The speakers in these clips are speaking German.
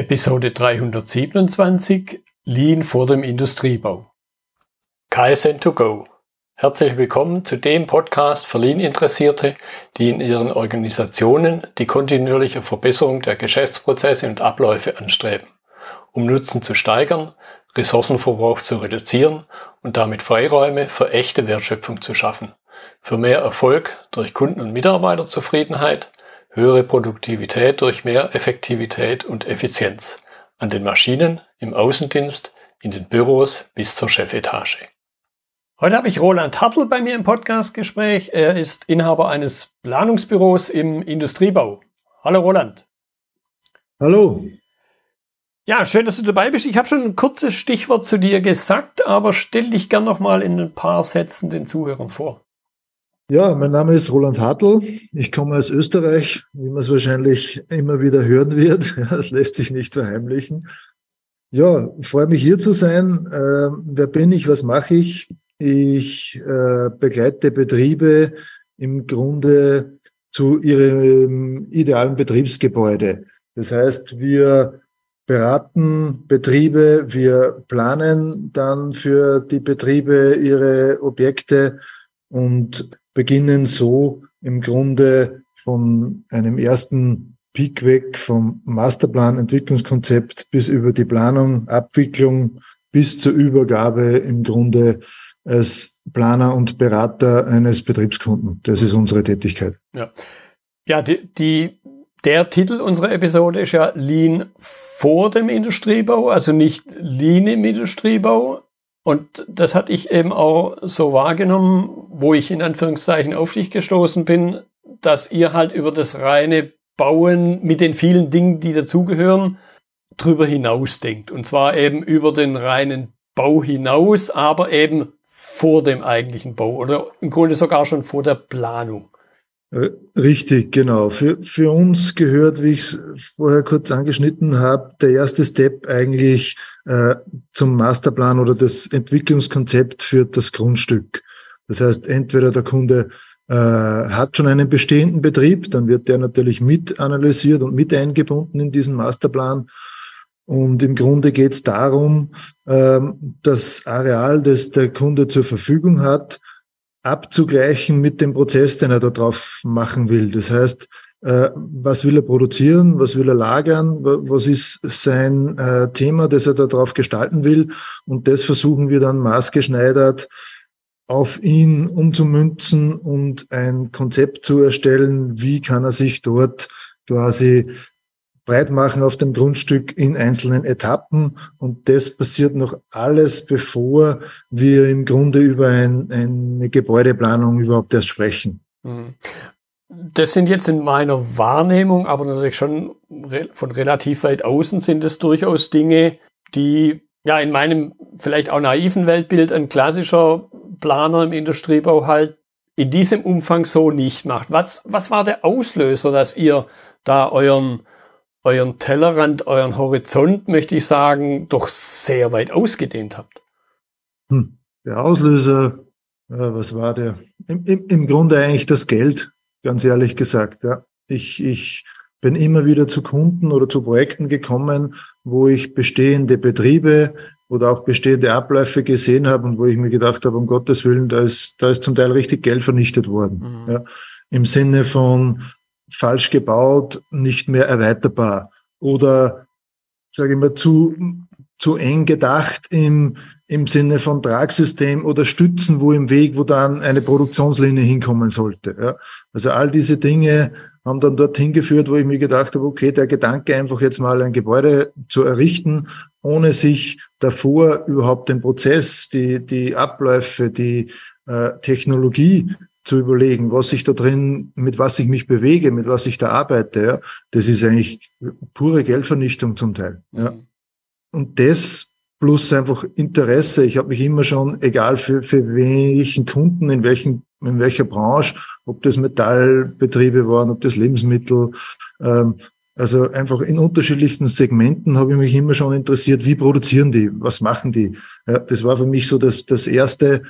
Episode 327 Lean vor dem Industriebau. KSN2Go. Herzlich willkommen zu dem Podcast für Lean-Interessierte, die in ihren Organisationen die kontinuierliche Verbesserung der Geschäftsprozesse und Abläufe anstreben, um Nutzen zu steigern, Ressourcenverbrauch zu reduzieren und damit Freiräume für echte Wertschöpfung zu schaffen, für mehr Erfolg durch Kunden- und Mitarbeiterzufriedenheit, höhere Produktivität durch mehr Effektivität und Effizienz an den Maschinen, im Außendienst, in den Büros bis zur Chefetage. Heute habe ich Roland Hartl bei mir im Podcastgespräch. Er ist Inhaber eines Planungsbüros im Industriebau. Hallo Roland. Hallo. Ja, schön, dass du dabei bist. Ich habe schon ein kurzes Stichwort zu dir gesagt, aber stell dich gern noch mal in ein paar Sätzen den Zuhörern vor. Ja, mein Name ist Roland Hartl. Ich komme aus Österreich, wie man es wahrscheinlich immer wieder hören wird. das lässt sich nicht verheimlichen. Ja, freue mich hier zu sein. Äh, wer bin ich? Was mache ich? Ich äh, begleite Betriebe im Grunde zu ihrem idealen Betriebsgebäude. Das heißt, wir beraten Betriebe, wir planen dann für die Betriebe ihre Objekte und beginnen so im Grunde von einem ersten Peak weg vom Masterplan, Entwicklungskonzept bis über die Planung, Abwicklung bis zur Übergabe im Grunde als Planer und Berater eines Betriebskunden. Das ist unsere Tätigkeit. Ja, ja die, die, der Titel unserer Episode ist ja Lean vor dem Industriebau, also nicht Lean im Industriebau, und das hatte ich eben auch so wahrgenommen, wo ich in Anführungszeichen auf dich gestoßen bin, dass ihr halt über das reine Bauen mit den vielen Dingen, die dazugehören, drüber hinaus denkt. Und zwar eben über den reinen Bau hinaus, aber eben vor dem eigentlichen Bau oder im Grunde sogar schon vor der Planung. Äh, richtig, genau. Für, für uns gehört, wie ich es vorher kurz angeschnitten habe, der erste Step eigentlich äh, zum Masterplan oder das Entwicklungskonzept für das Grundstück. Das heißt, entweder der Kunde äh, hat schon einen bestehenden Betrieb, dann wird der natürlich mit analysiert und mit eingebunden in diesen Masterplan. Und im Grunde geht es darum, ähm, das Areal, das der Kunde zur Verfügung hat, abzugleichen mit dem Prozess, den er da drauf machen will. Das heißt, äh, was will er produzieren, was will er lagern, was ist sein äh, Thema, das er da drauf gestalten will. Und das versuchen wir dann maßgeschneidert auf ihn umzumünzen und ein Konzept zu erstellen, wie kann er sich dort quasi breit machen auf dem Grundstück in einzelnen Etappen. Und das passiert noch alles, bevor wir im Grunde über ein, eine Gebäudeplanung überhaupt erst sprechen. Mhm. Das sind jetzt in meiner Wahrnehmung, aber natürlich schon von relativ weit außen sind es durchaus Dinge, die ja in meinem vielleicht auch naiven Weltbild ein klassischer Planer im Industriebau halt in diesem Umfang so nicht macht. Was, was war der Auslöser, dass ihr da euren euren Tellerrand, euren Horizont, möchte ich sagen, doch sehr weit ausgedehnt habt. Hm. Der Auslöser, äh, was war der? Im, im, Im Grunde eigentlich das Geld, ganz ehrlich gesagt. Ja. Ich, ich bin immer wieder zu Kunden oder zu Projekten gekommen, wo ich bestehende Betriebe oder auch bestehende Abläufe gesehen habe und wo ich mir gedacht habe, um Gottes Willen, da ist, da ist zum Teil richtig Geld vernichtet worden. Mhm. Ja. Im Sinne von, falsch gebaut, nicht mehr erweiterbar oder sage ich mal zu zu eng gedacht im im Sinne von Tragsystem oder Stützen, wo im Weg, wo dann eine Produktionslinie hinkommen sollte. Ja. Also all diese Dinge haben dann dorthin geführt, wo ich mir gedacht habe, okay, der Gedanke einfach jetzt mal ein Gebäude zu errichten, ohne sich davor überhaupt den Prozess, die, die Abläufe, die äh, Technologie zu überlegen, was ich da drin, mit was ich mich bewege, mit was ich da arbeite, ja, das ist eigentlich pure Geldvernichtung zum Teil. Ja. Mhm. Und das plus einfach Interesse. Ich habe mich immer schon, egal für, für welchen Kunden, in welchen in welcher Branche, ob das Metallbetriebe waren, ob das Lebensmittel, ähm, also einfach in unterschiedlichen Segmenten habe ich mich immer schon interessiert, wie produzieren die, was machen die. Ja, das war für mich so das, das erste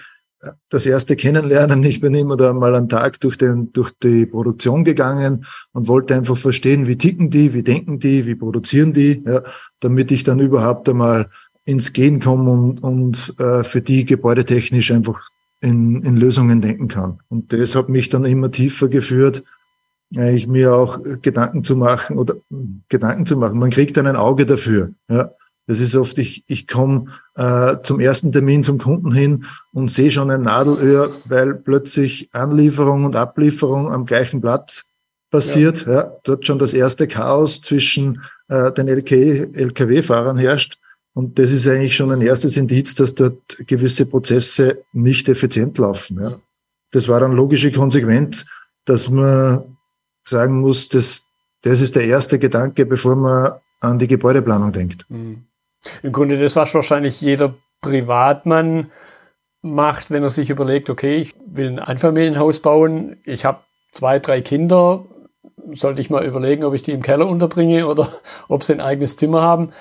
das erste Kennenlernen. Ich bin immer da mal einen Tag durch, den, durch die Produktion gegangen und wollte einfach verstehen, wie ticken die, wie denken die, wie produzieren die, ja, damit ich dann überhaupt einmal ins Gehen komme und, und äh, für die gebäudetechnisch einfach in, in Lösungen denken kann. Und das hat mich dann immer tiefer geführt, äh, ich mir auch Gedanken zu machen oder Gedanken zu machen. Man kriegt dann ein Auge dafür. Ja. Das ist oft, ich, ich komme äh, zum ersten Termin zum Kunden hin und sehe schon ein Nadelöhr, weil plötzlich Anlieferung und Ablieferung am gleichen Platz passiert. Ja. ja dort schon das erste Chaos zwischen äh, den LKW-Fahrern herrscht. Und das ist eigentlich schon ein erstes Indiz, dass dort gewisse Prozesse nicht effizient laufen. Ja. Das war dann logische Konsequenz, dass man sagen muss, das, das ist der erste Gedanke, bevor man an die Gebäudeplanung denkt. Mhm. Im Grunde das, was wahrscheinlich jeder Privatmann macht, wenn er sich überlegt, okay, ich will ein Einfamilienhaus bauen, ich habe zwei, drei Kinder, sollte ich mal überlegen, ob ich die im Keller unterbringe oder ob sie ein eigenes Zimmer haben.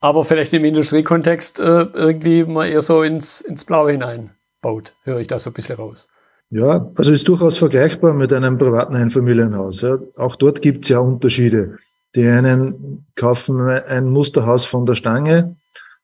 Aber vielleicht im Industriekontext äh, irgendwie mal eher so ins, ins Blaue hineinbaut, höre ich da so ein bisschen raus. Ja, also ist durchaus vergleichbar mit einem privaten Einfamilienhaus. Ja. Auch dort gibt es ja Unterschiede. Die einen kaufen ein Musterhaus von der Stange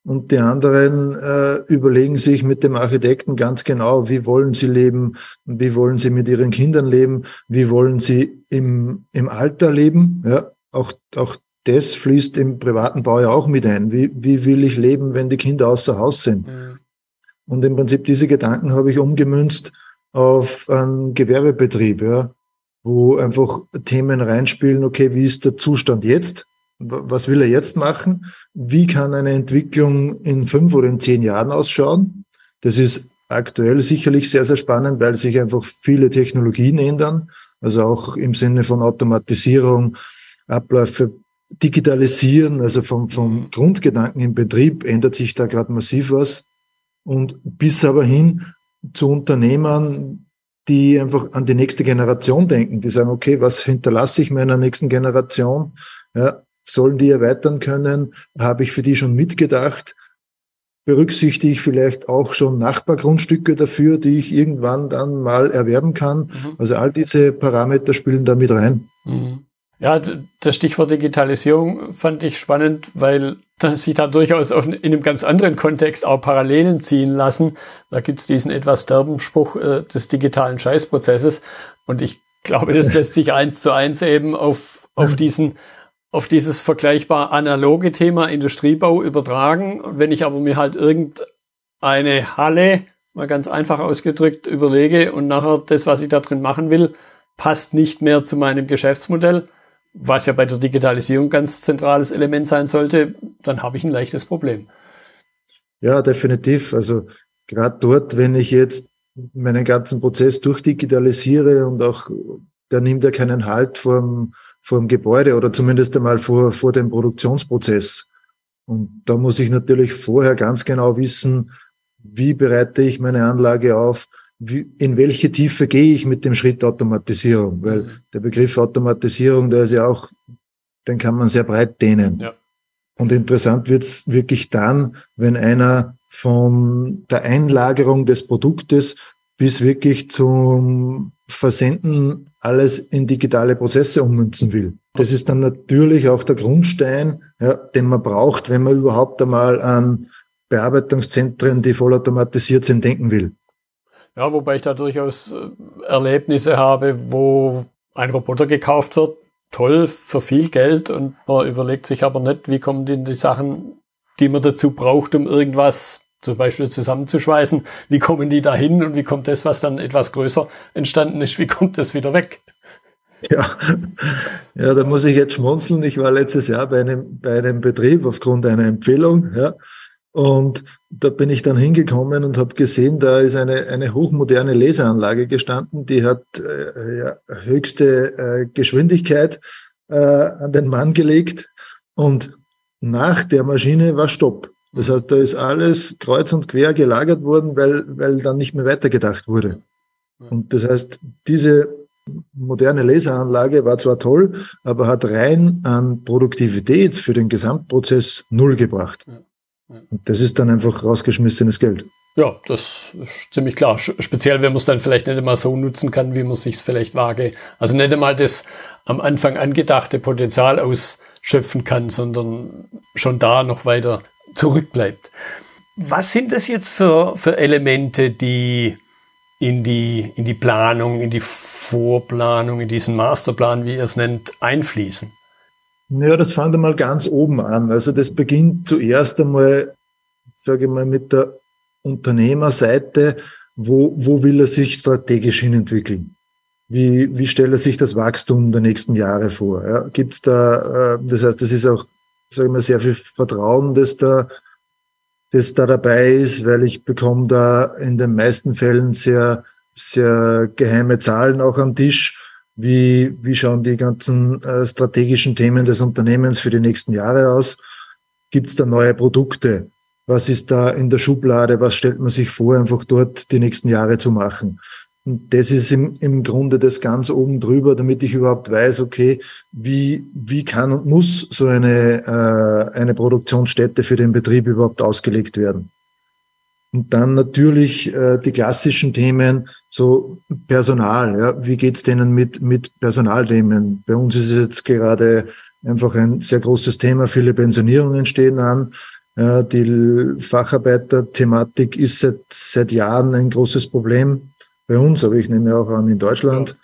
und die anderen äh, überlegen sich mit dem Architekten ganz genau, wie wollen sie leben, wie wollen sie mit ihren Kindern leben, wie wollen sie im, im Alter leben. Ja, auch, auch das fließt im privaten Bau ja auch mit ein. Wie, wie will ich leben, wenn die Kinder außer Haus sind? Mhm. Und im Prinzip diese Gedanken habe ich umgemünzt auf einen Gewerbebetrieb. Ja wo einfach Themen reinspielen, okay, wie ist der Zustand jetzt? Was will er jetzt machen? Wie kann eine Entwicklung in fünf oder in zehn Jahren ausschauen? Das ist aktuell sicherlich sehr, sehr spannend, weil sich einfach viele Technologien ändern. Also auch im Sinne von Automatisierung, Abläufe digitalisieren, also vom, vom. Grundgedanken im Betrieb ändert sich da gerade massiv was. Und bis aber hin zu Unternehmern, die einfach an die nächste Generation denken, die sagen, okay, was hinterlasse ich meiner nächsten Generation? Ja, sollen die erweitern können? Habe ich für die schon mitgedacht? Berücksichtige ich vielleicht auch schon Nachbargrundstücke dafür, die ich irgendwann dann mal erwerben kann? Mhm. Also all diese Parameter spielen da mit rein. Mhm. Ja, das Stichwort Digitalisierung fand ich spannend, weil sich da durchaus in einem ganz anderen Kontext auch Parallelen ziehen lassen. Da gibt's diesen etwas derben Spruch äh, des digitalen Scheißprozesses. Und ich glaube, das lässt sich eins zu eins eben auf, auf diesen auf dieses vergleichbar analoge Thema Industriebau übertragen. Wenn ich aber mir halt irgendeine Halle, mal ganz einfach ausgedrückt, überlege und nachher das, was ich da drin machen will, passt nicht mehr zu meinem Geschäftsmodell, was ja bei der Digitalisierung ganz zentrales Element sein sollte, dann habe ich ein leichtes Problem. Ja, definitiv. Also gerade dort, wenn ich jetzt meinen ganzen Prozess durchdigitalisiere und auch, der nimmt ja keinen Halt vor dem, vor dem Gebäude oder zumindest einmal vor, vor dem Produktionsprozess. Und da muss ich natürlich vorher ganz genau wissen, wie bereite ich meine Anlage auf, wie, in welche Tiefe gehe ich mit dem Schritt Automatisierung? Weil mhm. der Begriff Automatisierung, der ist ja auch, den kann man sehr breit dehnen. Ja. Und interessant wird's wirklich dann, wenn einer von der Einlagerung des Produktes bis wirklich zum Versenden alles in digitale Prozesse ummünzen will. Das ist dann natürlich auch der Grundstein, ja, den man braucht, wenn man überhaupt einmal an Bearbeitungszentren, die vollautomatisiert sind, denken will. Ja, wobei ich da durchaus äh, Erlebnisse habe, wo ein Roboter gekauft wird, toll für viel Geld und man überlegt sich aber nicht, wie kommen denn die Sachen, die man dazu braucht, um irgendwas zum Beispiel zusammenzuschweißen, wie kommen die da hin und wie kommt das, was dann etwas größer entstanden ist, wie kommt das wieder weg? Ja, ja, da muss ich jetzt schmunzeln. Ich war letztes Jahr bei einem, bei einem Betrieb aufgrund einer Empfehlung, ja, und da bin ich dann hingekommen und habe gesehen, da ist eine, eine hochmoderne Laseranlage gestanden, die hat äh, ja, höchste äh, Geschwindigkeit äh, an den Mann gelegt und nach der Maschine war Stopp. Das heißt, da ist alles kreuz und quer gelagert worden, weil, weil dann nicht mehr weitergedacht wurde. Und das heißt, diese moderne Laseranlage war zwar toll, aber hat rein an Produktivität für den Gesamtprozess null gebracht. Das ist dann einfach rausgeschmissenes Geld. Ja, das ist ziemlich klar. Speziell, wenn man es dann vielleicht nicht einmal so nutzen kann, wie man sich vielleicht wage. Also nicht einmal das am Anfang angedachte Potenzial ausschöpfen kann, sondern schon da noch weiter zurückbleibt. Was sind das jetzt für, für Elemente, die in die, in die Planung, in die Vorplanung, in diesen Masterplan, wie ihr es nennt, einfließen? Ja, das fängt einmal ganz oben an. Also das beginnt zuerst einmal, sage ich mal, mit der Unternehmerseite. Wo, wo will er sich strategisch hin entwickeln? Wie, wie stellt er sich das Wachstum der nächsten Jahre vor? Ja, Gibt es da, äh, das heißt, das ist auch, sage ich mal, sehr viel Vertrauen, das da das da dabei ist, weil ich bekomme da in den meisten Fällen sehr, sehr geheime Zahlen auch am Tisch. Wie, wie schauen die ganzen äh, strategischen Themen des Unternehmens für die nächsten Jahre aus? Gibt es da neue Produkte? Was ist da in der Schublade? Was stellt man sich vor, einfach dort die nächsten Jahre zu machen? Und das ist im, im Grunde das ganz oben drüber, damit ich überhaupt weiß, okay, wie, wie kann und muss so eine, äh, eine Produktionsstätte für den Betrieb überhaupt ausgelegt werden. Und dann natürlich äh, die klassischen Themen, so Personal. Ja, wie geht's denen mit, mit Personalthemen? Bei uns ist es jetzt gerade einfach ein sehr großes Thema. Viele Pensionierungen stehen an. Ja, die Facharbeiter-Thematik ist seit, seit Jahren ein großes Problem bei uns, aber ich nehme auch an in Deutschland.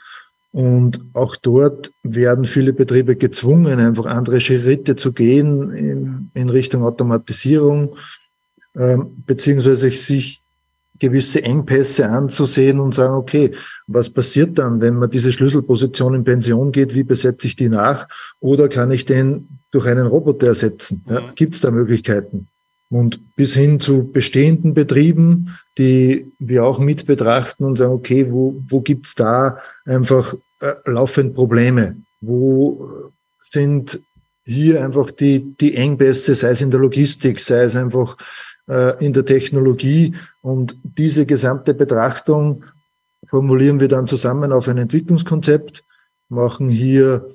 Und auch dort werden viele Betriebe gezwungen, einfach andere Schritte zu gehen in, in Richtung Automatisierung, ähm, beziehungsweise sich gewisse Engpässe anzusehen und sagen, okay, was passiert dann, wenn man diese Schlüsselposition in Pension geht, wie besetze ich die nach? Oder kann ich den durch einen Roboter ersetzen? Ja, mhm. Gibt es da Möglichkeiten? Und bis hin zu bestehenden Betrieben, die wir auch mit betrachten und sagen, okay, wo, wo gibt's da einfach äh, laufend Probleme? Wo sind hier einfach die, die Engpässe, sei es in der Logistik, sei es einfach in der Technologie. Und diese gesamte Betrachtung formulieren wir dann zusammen auf ein Entwicklungskonzept, machen hier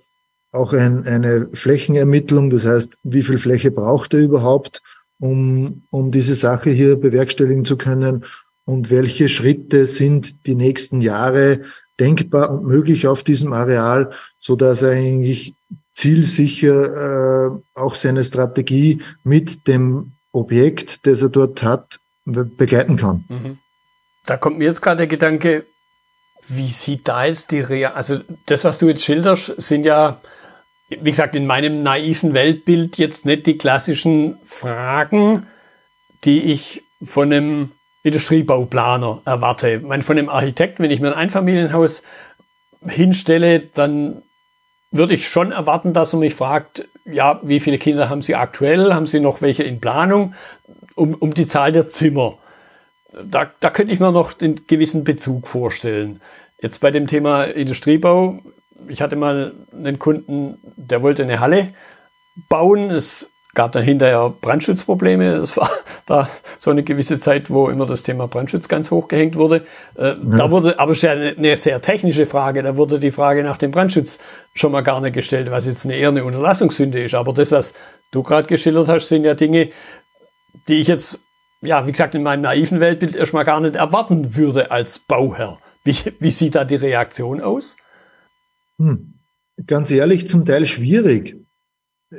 auch ein, eine Flächenermittlung, das heißt, wie viel Fläche braucht er überhaupt um, um diese Sache hier bewerkstelligen zu können und welche Schritte sind die nächsten Jahre denkbar und möglich auf diesem Areal, so dass er eigentlich zielsicher äh, auch seine Strategie mit dem Objekt, das er dort hat, begleiten kann. Mhm. Da kommt mir jetzt gerade der Gedanke, wie sieht da jetzt die Rea also das, was du jetzt schilderst, sind ja wie gesagt, in meinem naiven Weltbild jetzt nicht die klassischen Fragen, die ich von einem Industriebauplaner erwarte. Ich meine, von einem Architekt, wenn ich mir ein Einfamilienhaus hinstelle, dann würde ich schon erwarten, dass er mich fragt, ja, wie viele Kinder haben Sie aktuell? Haben Sie noch welche in Planung? Um, um die Zahl der Zimmer. Da, da könnte ich mir noch den gewissen Bezug vorstellen. Jetzt bei dem Thema Industriebau ich hatte mal einen Kunden, der wollte eine Halle bauen. Es gab dann hinterher Brandschutzprobleme. Es war da so eine gewisse Zeit, wo immer das Thema Brandschutz ganz hoch gehängt wurde. Äh, ja. Da wurde, aber es ist ja eine, eine, sehr technische Frage. Da wurde die Frage nach dem Brandschutz schon mal gar nicht gestellt, was jetzt eine eher eine Unterlassungssünde ist. Aber das, was du gerade geschildert hast, sind ja Dinge, die ich jetzt, ja, wie gesagt, in meinem naiven Weltbild erstmal gar nicht erwarten würde als Bauherr. Wie, wie sieht da die Reaktion aus? Hm. Ganz ehrlich, zum Teil schwierig.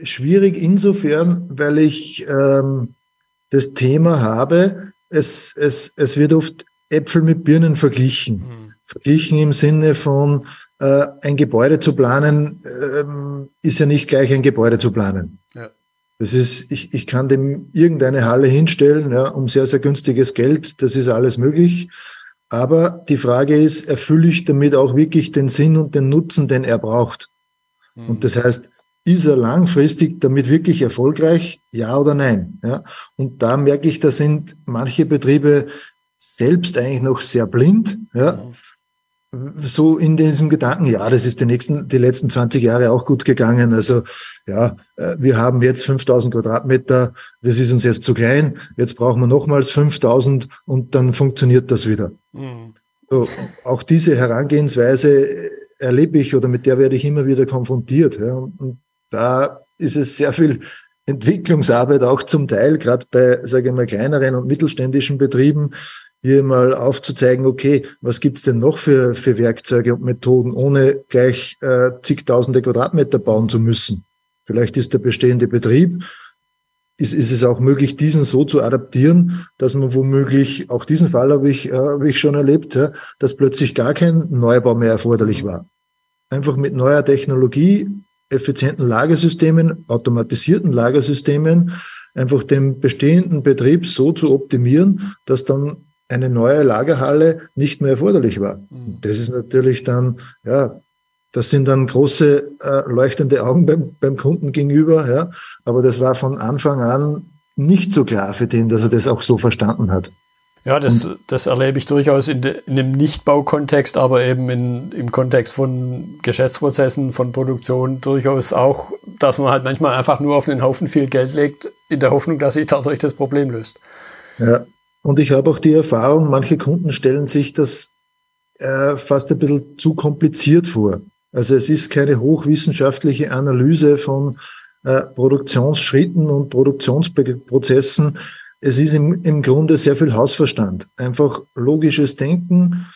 Schwierig insofern, weil ich ähm, das Thema habe, es, es, es wird oft Äpfel mit Birnen verglichen. Mhm. Verglichen im Sinne von, äh, ein Gebäude zu planen, ähm, ist ja nicht gleich ein Gebäude zu planen. Ja. Das ist, ich, ich kann dem irgendeine Halle hinstellen, ja, um sehr, sehr günstiges Geld, das ist alles möglich. Aber die Frage ist, erfülle ich damit auch wirklich den Sinn und den Nutzen, den er braucht? Mhm. Und das heißt, ist er langfristig damit wirklich erfolgreich? Ja oder nein? Ja. Und da merke ich, da sind manche Betriebe selbst eigentlich noch sehr blind. Ja. So in diesem Gedanken, ja, das ist die nächsten, die letzten 20 Jahre auch gut gegangen. Also, ja, äh, wir haben jetzt 5000 Quadratmeter, das ist uns jetzt zu klein. Jetzt brauchen wir nochmals 5000 und dann funktioniert das wieder. Mhm. So, auch diese Herangehensweise erlebe ich oder mit der werde ich immer wieder konfrontiert. Ja, und da ist es sehr viel Entwicklungsarbeit auch zum Teil, gerade bei, sage ich mal, kleineren und mittelständischen Betrieben, hier mal aufzuzeigen, okay, was gibt's denn noch für, für Werkzeuge und Methoden, ohne gleich äh, zigtausende Quadratmeter bauen zu müssen. Vielleicht ist der bestehende Betrieb, ist, ist es auch möglich, diesen so zu adaptieren, dass man womöglich, auch diesen Fall habe ich, äh, habe ich schon erlebt, ja, dass plötzlich gar kein Neubau mehr erforderlich war. Einfach mit neuer Technologie, effizienten Lagersystemen, automatisierten Lagersystemen, einfach den bestehenden Betrieb so zu optimieren, dass dann eine neue Lagerhalle nicht mehr erforderlich war. Mhm. Das ist natürlich dann, ja, das sind dann große äh, leuchtende Augen beim, beim Kunden gegenüber, ja. Aber das war von Anfang an nicht so klar für den, dass er das auch so verstanden hat. Ja, das, das erlebe ich durchaus in, de, in einem Nichtbaukontext, aber eben in, im Kontext von Geschäftsprozessen, von Produktion durchaus auch, dass man halt manchmal einfach nur auf einen Haufen viel Geld legt, in der Hoffnung, dass sich dadurch das Problem löst. Ja, und ich habe auch die Erfahrung, manche Kunden stellen sich das äh, fast ein bisschen zu kompliziert vor. Also es ist keine hochwissenschaftliche Analyse von äh, Produktionsschritten und Produktionsprozessen. Es ist im, im Grunde sehr viel Hausverstand. Einfach logisches Denken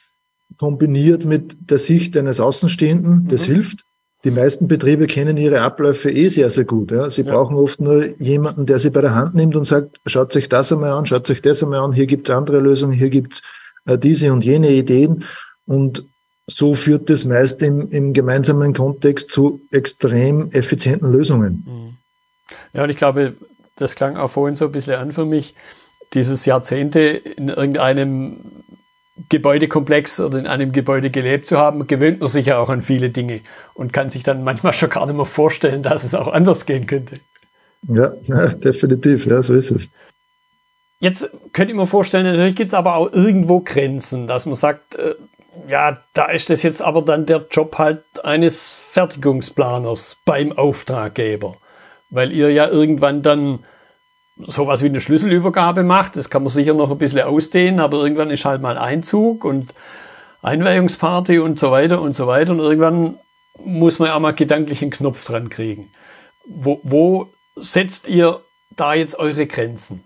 kombiniert mit der Sicht eines Außenstehenden, das mhm. hilft. Die meisten Betriebe kennen ihre Abläufe eh sehr, sehr gut. Ja. Sie ja. brauchen oft nur jemanden, der sie bei der Hand nimmt und sagt, schaut euch das einmal an, schaut euch das einmal an, hier gibt's andere Lösungen, hier gibt's äh, diese und jene Ideen. Und so führt das meist im, im gemeinsamen Kontext zu extrem effizienten Lösungen. Mhm. Ja, und ich glaube, das klang auch vorhin so ein bisschen an für mich, dieses Jahrzehnte in irgendeinem Gebäudekomplex oder in einem Gebäude gelebt zu haben, gewöhnt man sich ja auch an viele Dinge und kann sich dann manchmal schon gar nicht mehr vorstellen, dass es auch anders gehen könnte. Ja, ja definitiv, ja, so ist es. Jetzt könnte ich mir vorstellen, natürlich gibt es aber auch irgendwo Grenzen, dass man sagt, äh, ja, da ist das jetzt aber dann der Job halt eines Fertigungsplaners beim Auftraggeber, weil ihr ja irgendwann dann sowas wie eine Schlüsselübergabe macht. Das kann man sicher noch ein bisschen ausdehnen, aber irgendwann ist halt mal Einzug und Einweihungsparty und so weiter und so weiter. Und irgendwann muss man ja mal gedanklich einen Knopf dran kriegen. Wo, wo setzt ihr da jetzt eure Grenzen?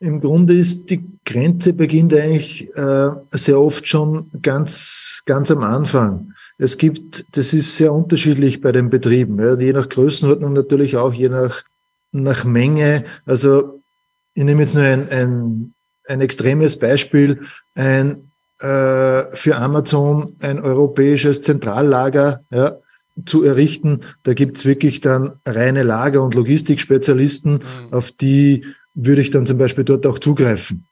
Im Grunde ist die Grenze beginnt eigentlich äh, sehr oft schon ganz, ganz am Anfang. Es gibt, das ist sehr unterschiedlich bei den Betrieben, ja, je nach Größenordnung natürlich auch, je nach nach Menge. Also ich nehme jetzt nur ein, ein, ein extremes Beispiel, ein äh, für Amazon ein europäisches Zentrallager ja, zu errichten. Da gibt's wirklich dann reine Lager- und Logistikspezialisten, mhm. auf die würde ich dann zum Beispiel dort auch zugreifen.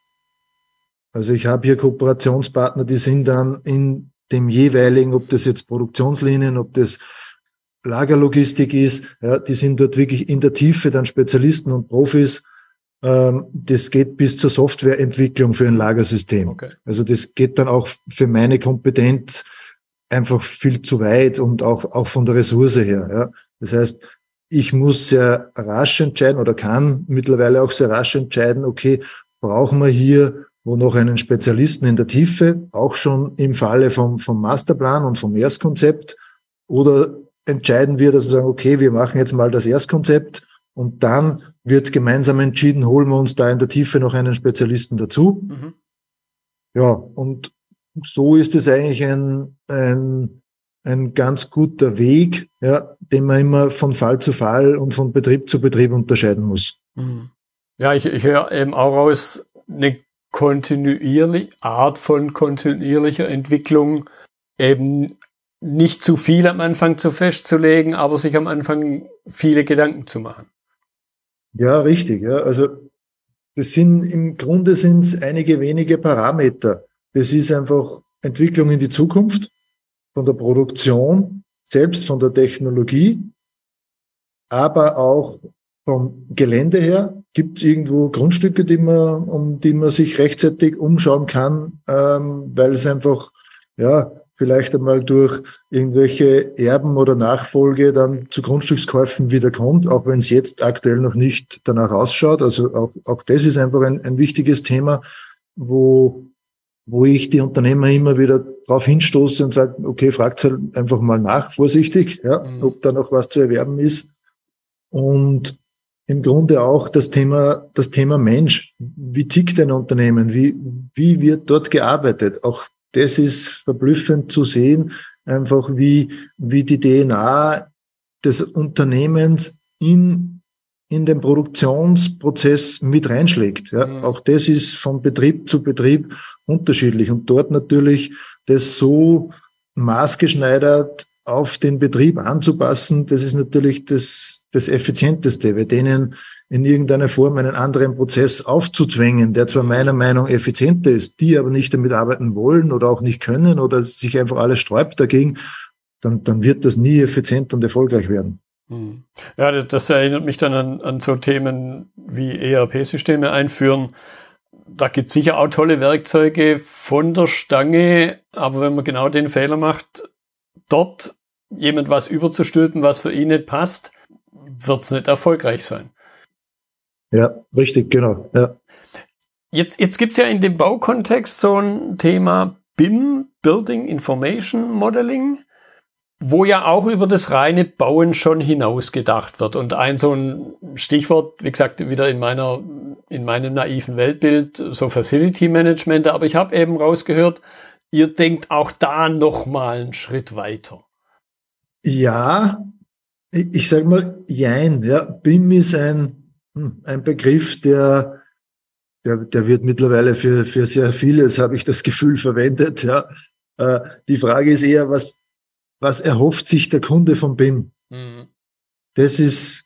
Also ich habe hier Kooperationspartner, die sind dann in dem jeweiligen, ob das jetzt Produktionslinien, ob das Lagerlogistik ist, ja, die sind dort wirklich in der Tiefe dann Spezialisten und Profis. Ähm, das geht bis zur Softwareentwicklung für ein Lagersystem. Okay. Also das geht dann auch für meine Kompetenz einfach viel zu weit und auch, auch von der Ressource her. Ja. Das heißt, ich muss sehr rasch entscheiden oder kann mittlerweile auch sehr rasch entscheiden, okay, brauchen wir hier wo noch einen Spezialisten in der Tiefe, auch schon im Falle vom, vom Masterplan und vom Erstkonzept, oder entscheiden wir, dass wir sagen, okay, wir machen jetzt mal das Erstkonzept und dann wird gemeinsam entschieden, holen wir uns da in der Tiefe noch einen Spezialisten dazu. Mhm. Ja, und so ist es eigentlich ein, ein, ein ganz guter Weg, ja, den man immer von Fall zu Fall und von Betrieb zu Betrieb unterscheiden muss. Mhm. Ja, ich, ich höre eben auch raus, eine kontinuierliche Art von kontinuierlicher Entwicklung eben nicht zu viel am Anfang zu festzulegen, aber sich am Anfang viele Gedanken zu machen. Ja, richtig. Ja. Also das sind im Grunde sind es einige wenige Parameter. Das ist einfach Entwicklung in die Zukunft von der Produktion, selbst von der Technologie, aber auch vom Gelände her. Gibt es irgendwo Grundstücke, die man, um die man sich rechtzeitig umschauen kann, ähm, weil es einfach ja vielleicht einmal durch irgendwelche Erben oder Nachfolge dann zu Grundstückskäufen wieder kommt, auch wenn es jetzt aktuell noch nicht danach ausschaut. Also auch, auch das ist einfach ein, ein wichtiges Thema, wo, wo ich die Unternehmer immer wieder darauf hinstoße und sage, okay, fragt halt einfach mal nach, vorsichtig, ja, mhm. ob da noch was zu erwerben ist. Und im Grunde auch das Thema, das Thema Mensch. Wie tickt ein Unternehmen? Wie, wie wird dort gearbeitet? Auch das ist verblüffend zu sehen, einfach wie, wie die DNA des Unternehmens in, in den Produktionsprozess mit reinschlägt. Ja, mhm. Auch das ist von Betrieb zu Betrieb unterschiedlich und dort natürlich das so maßgeschneidert auf den Betrieb anzupassen, das ist natürlich das, das Effizienteste, weil denen in irgendeiner Form einen anderen Prozess aufzuzwängen, der zwar meiner Meinung effizienter ist, die aber nicht damit arbeiten wollen oder auch nicht können oder sich einfach alles sträubt dagegen, dann, dann wird das nie effizient und erfolgreich werden. Hm. Ja, das erinnert mich dann an, an so Themen wie ERP-Systeme einführen. Da gibt es sicher auch tolle Werkzeuge von der Stange, aber wenn man genau den Fehler macht, dort jemand was überzustülpen, was für ihn nicht passt, wird es nicht erfolgreich sein. Ja, richtig, genau. Ja. Jetzt, jetzt gibt es ja in dem Baukontext so ein Thema BIM, Building Information Modeling, wo ja auch über das reine Bauen schon hinaus gedacht wird. Und ein so ein Stichwort, wie gesagt, wieder in meiner, in meinem naiven Weltbild, so Facility Management, aber ich habe eben rausgehört, ihr denkt auch da noch mal einen Schritt weiter. Ja, ich, ich sage mal, jein. Ja, BIM ist ein, hm, ein Begriff, der, der, der wird mittlerweile für, für sehr vieles, habe ich das Gefühl, verwendet. Ja. Äh, die Frage ist eher, was, was erhofft sich der Kunde von BIM? Mhm. Das ist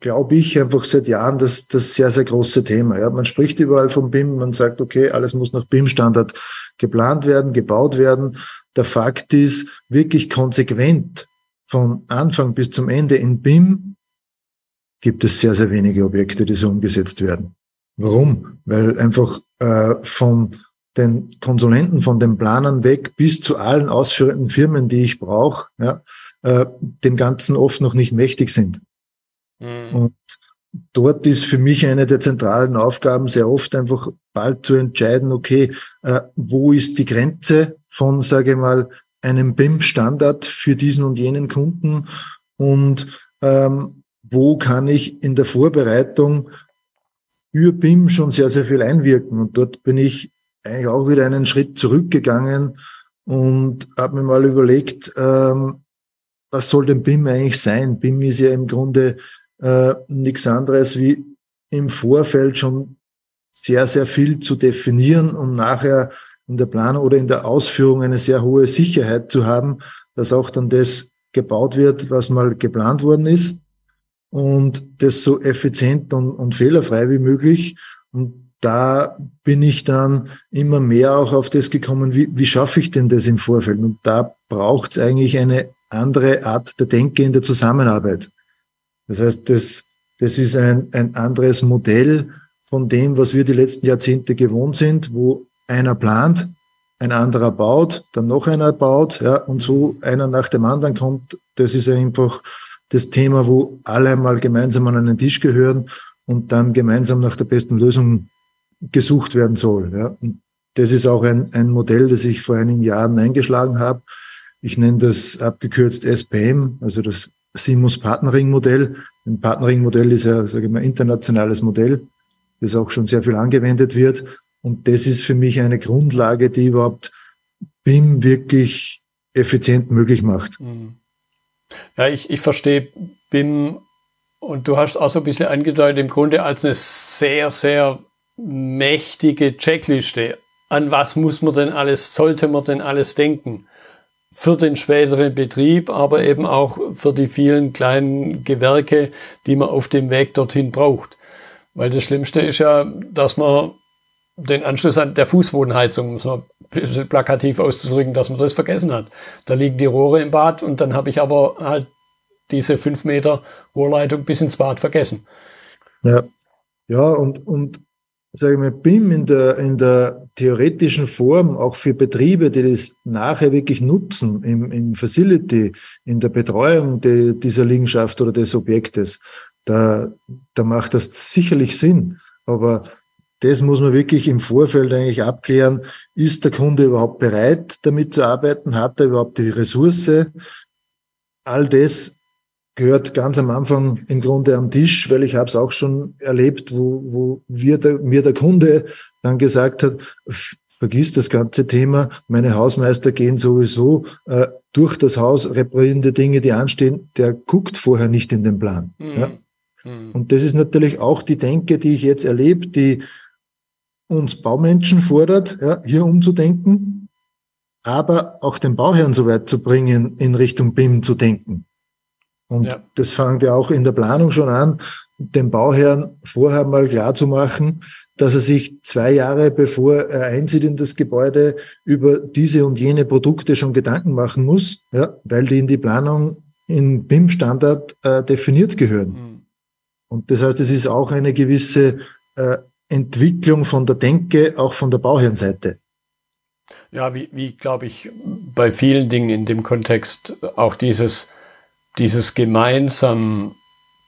glaube ich, einfach seit Jahren das, das sehr, sehr große Thema. Ja, man spricht überall vom BIM, man sagt, okay, alles muss nach BIM-Standard geplant werden, gebaut werden. Der Fakt ist, wirklich konsequent von Anfang bis zum Ende in BIM gibt es sehr, sehr wenige Objekte, die so umgesetzt werden. Warum? Weil einfach äh, von den Konsulenten, von den Planern weg bis zu allen ausführenden Firmen, die ich brauche, ja, äh, dem Ganzen oft noch nicht mächtig sind. Mhm. Und dort ist für mich eine der zentralen Aufgaben sehr oft einfach bald zu entscheiden, okay, äh, wo ist die Grenze von, sage ich mal, einem BIM-Standard für diesen und jenen Kunden und ähm, wo kann ich in der Vorbereitung für BIM schon sehr, sehr viel einwirken. Und dort bin ich eigentlich auch wieder einen Schritt zurückgegangen und habe mir mal überlegt, ähm, was soll denn BIM eigentlich sein? BIM ist ja im Grunde äh, nichts anderes wie im Vorfeld schon sehr, sehr viel zu definieren, um nachher in der Planung oder in der Ausführung eine sehr hohe Sicherheit zu haben, dass auch dann das gebaut wird, was mal geplant worden ist und das so effizient und, und fehlerfrei wie möglich. Und da bin ich dann immer mehr auch auf das gekommen, wie, wie schaffe ich denn das im Vorfeld? Und da braucht es eigentlich eine andere Art der Denke in der Zusammenarbeit. Das heißt, das, das ist ein, ein anderes Modell von dem, was wir die letzten Jahrzehnte gewohnt sind, wo einer plant, ein anderer baut, dann noch einer baut, ja, und so einer nach dem anderen kommt. Das ist einfach das Thema, wo alle mal gemeinsam an einen Tisch gehören und dann gemeinsam nach der besten Lösung gesucht werden soll. Ja. Und das ist auch ein, ein Modell, das ich vor einigen Jahren eingeschlagen habe. Ich nenne das abgekürzt SPM, also das Simus Partnering-Modell. Ein Partnering-Modell ist ja, sage ich mal, internationales Modell, das auch schon sehr viel angewendet wird. Und das ist für mich eine Grundlage, die überhaupt BIM wirklich effizient möglich macht. Mhm. Ja, ich, ich verstehe BIM und du hast auch so ein bisschen angedeutet, im Grunde als eine sehr, sehr mächtige Checkliste. An was muss man denn alles, sollte man denn alles denken? Für den späteren Betrieb, aber eben auch für die vielen kleinen Gewerke, die man auf dem Weg dorthin braucht. Weil das Schlimmste ist ja, dass man den Anschluss an der Fußbodenheizung, muss man plakativ auszudrücken, dass man das vergessen hat. Da liegen die Rohre im Bad und dann habe ich aber halt diese fünf Meter Rohrleitung bis ins Bad vergessen. Ja, ja und, und sage ich mal, BIM in der, in der theoretischen Form auch für Betriebe, die das nachher wirklich nutzen, im, im Facility, in der Betreuung de, dieser Liegenschaft oder des Objektes, da, da macht das sicherlich Sinn. Aber das muss man wirklich im Vorfeld eigentlich abklären. Ist der Kunde überhaupt bereit, damit zu arbeiten? Hat er überhaupt die Ressource? All das gehört ganz am Anfang im Grunde am Tisch, weil ich habe es auch schon erlebt, wo, wo wir der, mir der Kunde dann gesagt hat, vergiss das ganze Thema, meine Hausmeister gehen sowieso äh, durch das Haus, reparierende Dinge, die anstehen, der guckt vorher nicht in den Plan. Mhm. Ja? Mhm. Und das ist natürlich auch die Denke, die ich jetzt erlebe, die uns Baumenschen fordert, ja, hier umzudenken, aber auch den Bauherrn so weit zu bringen, in Richtung BIM zu denken. Und ja. das fängt ja auch in der Planung schon an, dem Bauherrn vorher mal klar zu machen, dass er sich zwei Jahre bevor er einzieht in das Gebäude über diese und jene Produkte schon Gedanken machen muss, ja, weil die in die Planung in BIM-Standard äh, definiert gehören. Mhm. Und das heißt, es ist auch eine gewisse äh, Entwicklung von der Denke, auch von der Bauherrenseite. Ja, wie, wie glaube ich, bei vielen Dingen in dem Kontext auch dieses, dieses gemeinsam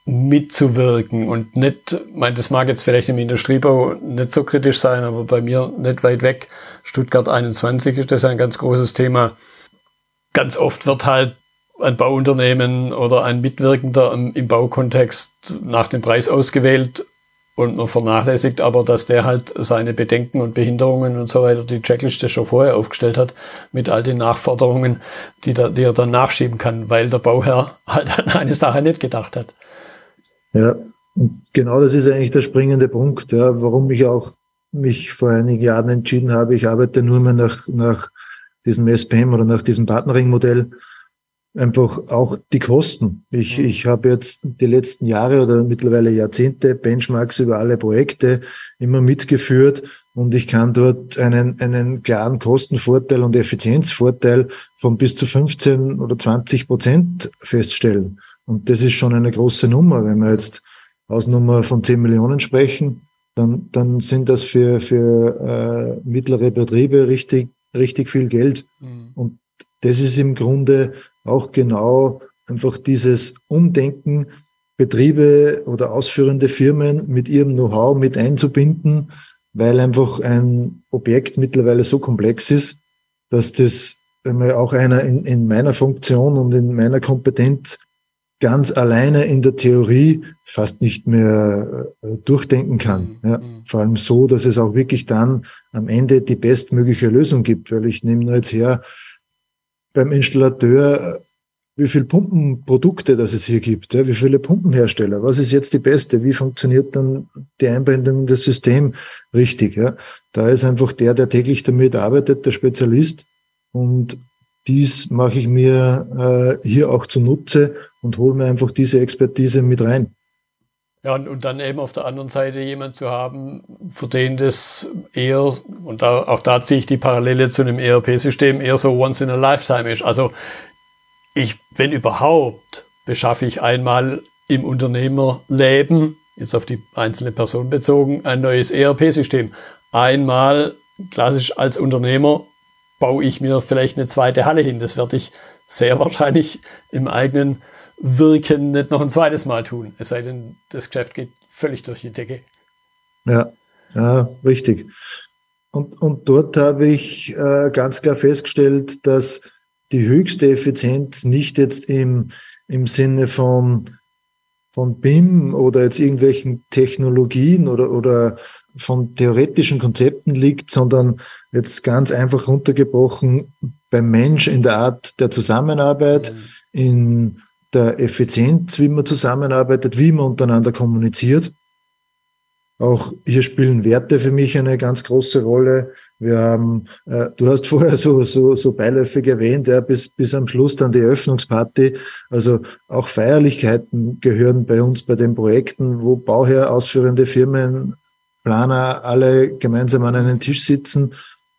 mitzuwirken und nicht, mein, das mag jetzt vielleicht im Industriebau nicht so kritisch sein, aber bei mir nicht weit weg, Stuttgart 21 ist das ein ganz großes Thema. Ganz oft wird halt ein Bauunternehmen oder ein Mitwirkender im, im Baukontext nach dem Preis ausgewählt und man vernachlässigt aber, dass der halt seine Bedenken und Behinderungen und so weiter, die Checkliste schon vorher aufgestellt hat, mit all den Nachforderungen, die, da, die er dann nachschieben kann, weil der Bauherr halt an eine Sache nicht gedacht hat. Ja, und genau das ist eigentlich der springende Punkt, ja, warum ich auch mich vor einigen Jahren entschieden habe, ich arbeite nur mehr nach, nach diesem SPM oder nach diesem Partnering-Modell einfach auch die Kosten. Ich, mhm. ich habe jetzt die letzten Jahre oder mittlerweile Jahrzehnte Benchmarks über alle Projekte immer mitgeführt und ich kann dort einen, einen klaren Kostenvorteil und Effizienzvorteil von bis zu 15 oder 20 Prozent feststellen. Und das ist schon eine große Nummer. Wenn wir jetzt Hausnummer von 10 Millionen sprechen, dann, dann sind das für, für äh, mittlere Betriebe richtig, richtig viel Geld. Mhm. Und das ist im Grunde auch genau einfach dieses Umdenken, Betriebe oder ausführende Firmen mit ihrem Know-how mit einzubinden, weil einfach ein Objekt mittlerweile so komplex ist, dass das auch einer in, in meiner Funktion und in meiner Kompetenz ganz alleine in der Theorie fast nicht mehr äh, durchdenken kann. Mhm. Ja, mhm. vor allem so, dass es auch wirklich dann am Ende die bestmögliche Lösung gibt, weil ich nehme nur jetzt her, beim Installateur, wie viele Pumpenprodukte das es hier gibt, ja, wie viele Pumpenhersteller, was ist jetzt die beste, wie funktioniert dann die Einbindung in das System richtig. Ja. Da ist einfach der, der täglich damit arbeitet, der Spezialist und dies mache ich mir äh, hier auch zunutze und hole mir einfach diese Expertise mit rein. Ja, und, und, dann eben auf der anderen Seite jemand zu haben, für den das eher, und da, auch da ziehe ich die Parallele zu einem ERP-System, eher so once in a lifetime ist. Also ich, wenn überhaupt, beschaffe ich einmal im Unternehmerleben, jetzt auf die einzelne Person bezogen, ein neues ERP-System. Einmal klassisch als Unternehmer baue ich mir vielleicht eine zweite Halle hin. Das werde ich sehr wahrscheinlich im eigenen Wirken nicht noch ein zweites Mal tun. Es sei denn, das Geschäft geht völlig durch die Decke. Ja, ja, richtig. Und, und dort habe ich äh, ganz klar festgestellt, dass die höchste Effizienz nicht jetzt im, im Sinne von, von BIM oder jetzt irgendwelchen Technologien oder, oder von theoretischen Konzepten liegt, sondern jetzt ganz einfach runtergebrochen beim Mensch in der Art der Zusammenarbeit, mhm. in der Effizienz, wie man zusammenarbeitet, wie man untereinander kommuniziert. Auch hier spielen Werte für mich eine ganz große Rolle. Wir haben, äh, du hast vorher so, so, so beiläufig erwähnt, ja, bis, bis am Schluss dann die Eröffnungsparty. Also auch Feierlichkeiten gehören bei uns bei den Projekten, wo Bauherr, ausführende Firmen, Planer alle gemeinsam an einen Tisch sitzen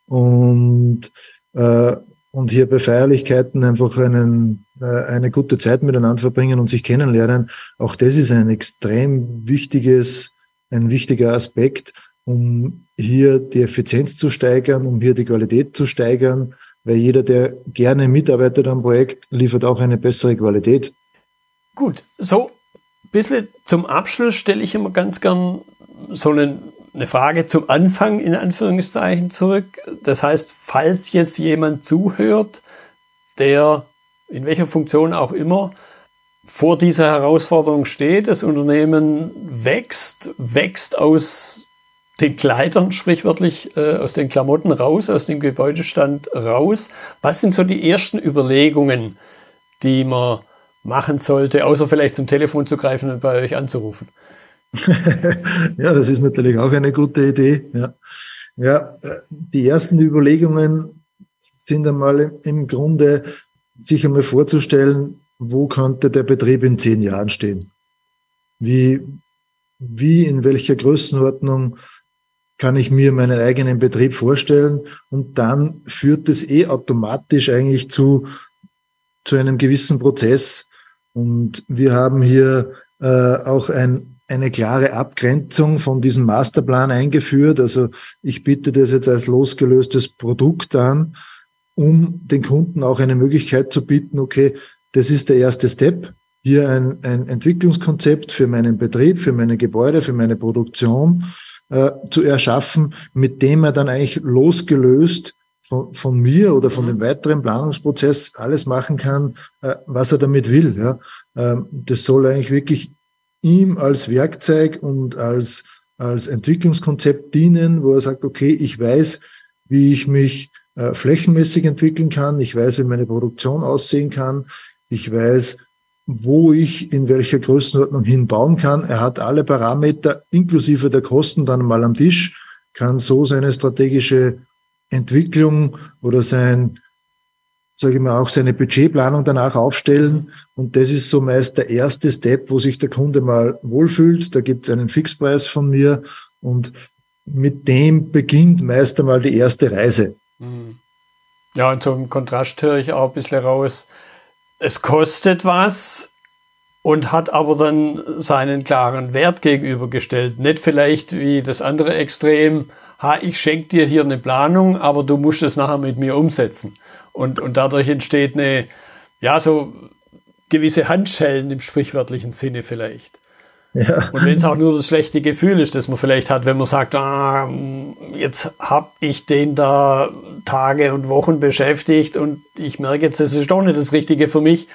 und, äh, und hier bei Feierlichkeiten einfach einen, äh, eine gute Zeit miteinander verbringen und sich kennenlernen. Auch das ist ein extrem wichtiges ein wichtiger Aspekt, um hier die Effizienz zu steigern, um hier die Qualität zu steigern, weil jeder, der gerne mitarbeitet am Projekt, liefert auch eine bessere Qualität. Gut, so ein bisschen zum Abschluss stelle ich immer ganz gern so eine, eine Frage zum Anfang in Anführungszeichen zurück. Das heißt, falls jetzt jemand zuhört, der in welcher Funktion auch immer vor dieser Herausforderung steht. Das Unternehmen wächst, wächst aus den Kleidern, sprichwörtlich äh, aus den Klamotten raus, aus dem Gebäudestand raus. Was sind so die ersten Überlegungen, die man machen sollte, außer vielleicht zum Telefon zu greifen und bei euch anzurufen? ja, das ist natürlich auch eine gute Idee. Ja. ja, die ersten Überlegungen sind einmal im Grunde, sich einmal vorzustellen, wo könnte der Betrieb in zehn Jahren stehen? Wie, wie, in welcher Größenordnung kann ich mir meinen eigenen Betrieb vorstellen? Und dann führt es eh automatisch eigentlich zu, zu einem gewissen Prozess. Und wir haben hier äh, auch ein, eine klare Abgrenzung von diesem Masterplan eingeführt. Also ich bitte das jetzt als losgelöstes Produkt an, um den Kunden auch eine Möglichkeit zu bieten, okay, das ist der erste Step. Hier ein, ein Entwicklungskonzept für meinen Betrieb, für meine Gebäude, für meine Produktion äh, zu erschaffen, mit dem er dann eigentlich losgelöst von, von mir oder von mhm. dem weiteren Planungsprozess alles machen kann, äh, was er damit will. Ja. Ähm, das soll eigentlich wirklich ihm als Werkzeug und als, als Entwicklungskonzept dienen, wo er sagt, okay, ich weiß, wie ich mich äh, flächenmäßig entwickeln kann, ich weiß, wie meine Produktion aussehen kann, ich weiß, wo ich in welcher Größenordnung hinbauen kann. Er hat alle Parameter inklusive der Kosten dann mal am Tisch, kann so seine strategische Entwicklung oder sein, sage ich mal, auch seine Budgetplanung danach aufstellen. Und das ist so meist der erste Step, wo sich der Kunde mal wohlfühlt. Da gibt es einen Fixpreis von mir und mit dem beginnt meist einmal die erste Reise. Mhm. Ja, und zum Kontrast höre ich auch ein bisschen raus, es kostet was und hat aber dann seinen klaren Wert gegenübergestellt. Nicht vielleicht wie das andere Extrem, ha, ich schenke dir hier eine Planung, aber du musst es nachher mit mir umsetzen. Und, und dadurch entsteht eine, ja, so gewisse Handschellen im sprichwörtlichen Sinne vielleicht. Ja. Und wenn es auch nur das schlechte Gefühl ist, das man vielleicht hat, wenn man sagt, ah, jetzt habe ich den da Tage und Wochen beschäftigt und ich merke jetzt, das ist doch nicht das Richtige für mich.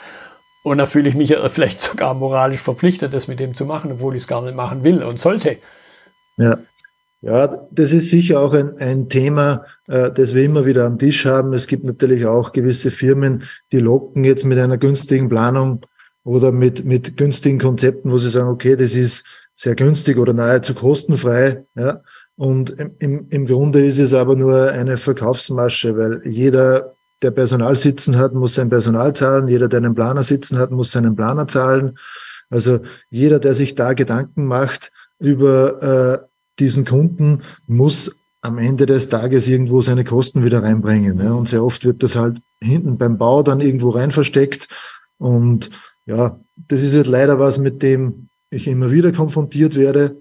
Und da fühle ich mich vielleicht sogar moralisch verpflichtet, das mit dem zu machen, obwohl ich es gar nicht machen will und sollte. Ja. Ja, das ist sicher auch ein, ein Thema, äh, das wir immer wieder am Tisch haben. Es gibt natürlich auch gewisse Firmen, die locken jetzt mit einer günstigen Planung oder mit, mit günstigen Konzepten, wo sie sagen, okay, das ist sehr günstig oder nahezu kostenfrei. Ja. Und im, im Grunde ist es aber nur eine Verkaufsmasche, weil jeder, der Personal sitzen hat, muss sein Personal zahlen. Jeder, der einen Planer sitzen hat, muss seinen Planer zahlen. Also jeder, der sich da Gedanken macht über äh, diesen Kunden, muss am Ende des Tages irgendwo seine Kosten wieder reinbringen. Ja. Und sehr oft wird das halt hinten beim Bau dann irgendwo rein versteckt. Und ja, das ist jetzt leider was, mit dem ich immer wieder konfrontiert werde.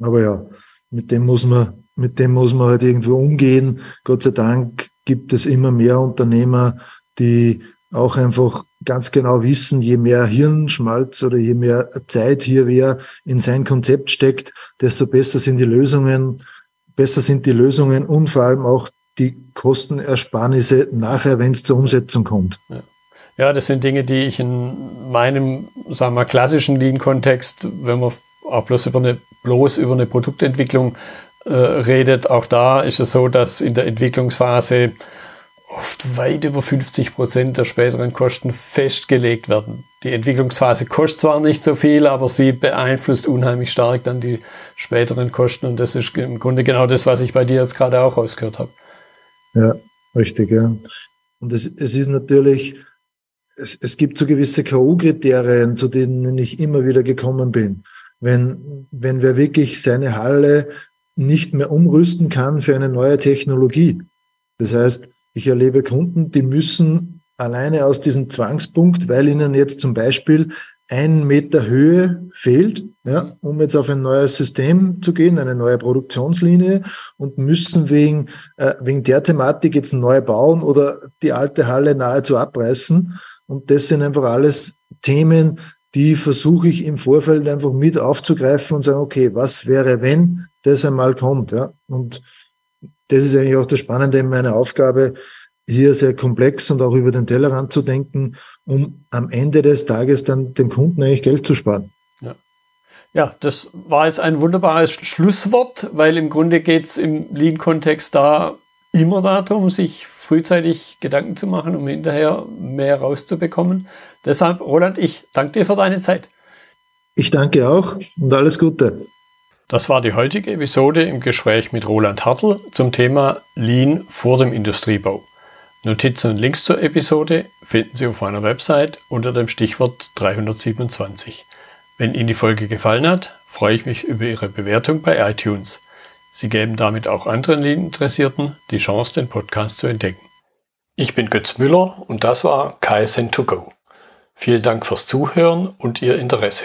Aber ja, mit dem muss man, mit dem muss man halt irgendwo umgehen. Gott sei Dank gibt es immer mehr Unternehmer, die auch einfach ganz genau wissen, je mehr Hirnschmalz oder je mehr Zeit hier wer in sein Konzept steckt, desto besser sind die Lösungen, besser sind die Lösungen und vor allem auch die Kostenersparnisse nachher, wenn es zur Umsetzung kommt. Ja. Ja, das sind Dinge, die ich in meinem, sagen wir, klassischen Lean-Kontext, wenn man auch bloß über eine, bloß über eine Produktentwicklung äh, redet, auch da ist es so, dass in der Entwicklungsphase oft weit über 50 Prozent der späteren Kosten festgelegt werden. Die Entwicklungsphase kostet zwar nicht so viel, aber sie beeinflusst unheimlich stark dann die späteren Kosten und das ist im Grunde genau das, was ich bei dir jetzt gerade auch rausgehört habe. Ja, richtig, ja. Und es, es ist natürlich, es, es gibt so gewisse K.O.-Kriterien, zu denen ich immer wieder gekommen bin. Wenn, wenn wer wirklich seine Halle nicht mehr umrüsten kann für eine neue Technologie. Das heißt, ich erlebe Kunden, die müssen alleine aus diesem Zwangspunkt, weil ihnen jetzt zum Beispiel ein Meter Höhe fehlt, ja, um jetzt auf ein neues System zu gehen, eine neue Produktionslinie und müssen wegen, äh, wegen der Thematik jetzt neu bauen oder die alte Halle nahezu abreißen und das sind einfach alles Themen, die versuche ich im Vorfeld einfach mit aufzugreifen und sagen, okay, was wäre, wenn das einmal kommt, ja? Und das ist eigentlich auch das Spannende in meiner Aufgabe. hier sehr komplex und auch über den Tellerrand zu denken, um am Ende des Tages dann dem Kunden eigentlich Geld zu sparen. Ja, ja das war jetzt ein wunderbares Schlusswort, weil im Grunde geht es im Lean-Kontext da immer darum, sich frühzeitig Gedanken zu machen, um hinterher mehr rauszubekommen. Deshalb, Roland, ich danke dir für deine Zeit. Ich danke auch und alles Gute. Das war die heutige Episode im Gespräch mit Roland Hartl zum Thema Lean vor dem Industriebau. Notizen und Links zur Episode finden Sie auf meiner Website unter dem Stichwort 327. Wenn Ihnen die Folge gefallen hat, freue ich mich über Ihre Bewertung bei iTunes. Sie geben damit auch anderen Lean-Interessierten die Chance, den Podcast zu entdecken. Ich bin Götz Müller und das war KSN2Go. Vielen Dank fürs Zuhören und Ihr Interesse.